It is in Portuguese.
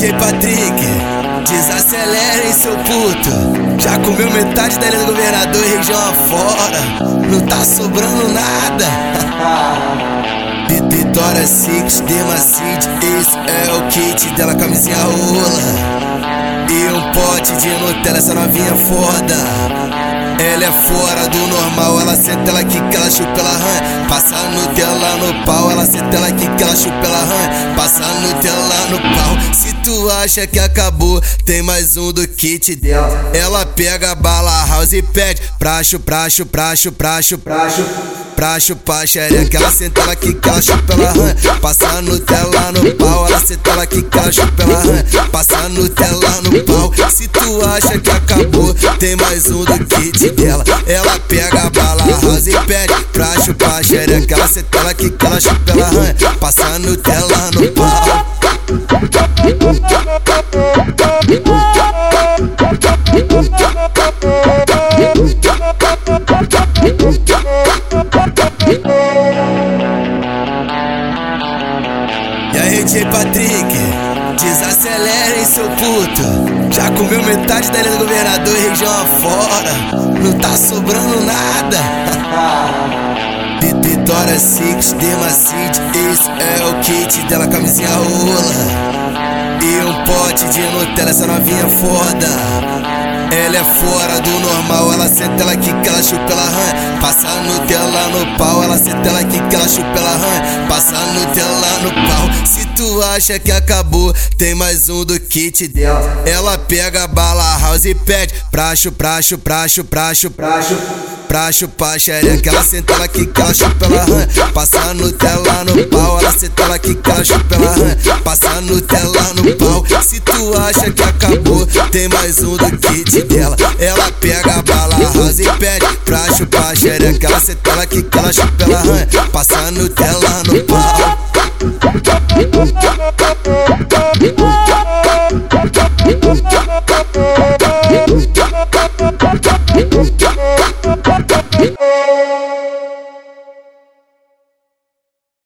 DJ Patrick, desacelerem seu puto. Já comeu metade da ilha do governador e região afora. Não tá sobrando nada. Vitória Six, Dermacide, esse é o kit dela, camisinha rola. E um pote de Nutella, essa novinha foda. Ela é fora do normal, ela senta, ela quica, ela chupa, ela ranha. Passa Nutella no pau, ela senta, ela quica, ela chupa, ela ranha. Passa Nutella no pau. Tu acha que acabou, tem mais um do kit dela. Ela pega a bala house e pede pracho, pracho, pracho, pracho, pracho. Pra chupar xereca, ela senta, ela quica, ela chupa, ela ranha. Passa Nutella no pau, ela senta, ela quica, ela chupa, ela ranha. Passa Nutella no pau. Se tu acha que acabou, tem mais um do kit dela. Ela pega a bala rosa e pede pra chupar xereca. Ela senta, ela quica, ela chupa, ela ranha. Passa Nutella no pau. E aí, DJ Patrick, desacelerem seu puto. Já comeu metade da ilha do governador e região afora. Não tá sobrando nada. Vitória Six, Dermacide, esse é o kit dela, camisinha rola. E um pote de Nutella, essa novinha foda. Ela é fora do normal, ela senta, ela quica, ela chupa, ela ranha. Passa Nutella no pau, ela senta, ela quica, ela chupa, ela ranha. Passa Nutella no pau. Se tu acha que acabou, tem mais um do kit dela. Ela pega a bala house e pede pracho, pracho, pracho, pracho, pracho. Pra chupar xereca, ela senta, ela quica, ela chupa, ranha. Passa Nutella no pau, ela senta, ela quica, ela chupa, ranha. Passa Nutella no pau. Se tu acha que acabou, tem mais um do kit dela. Ela pega a bala rosa e pede pra chupar xereca, ela senta, ela quica, ela chupa, ranha. Passa Nutella no pau. Bye.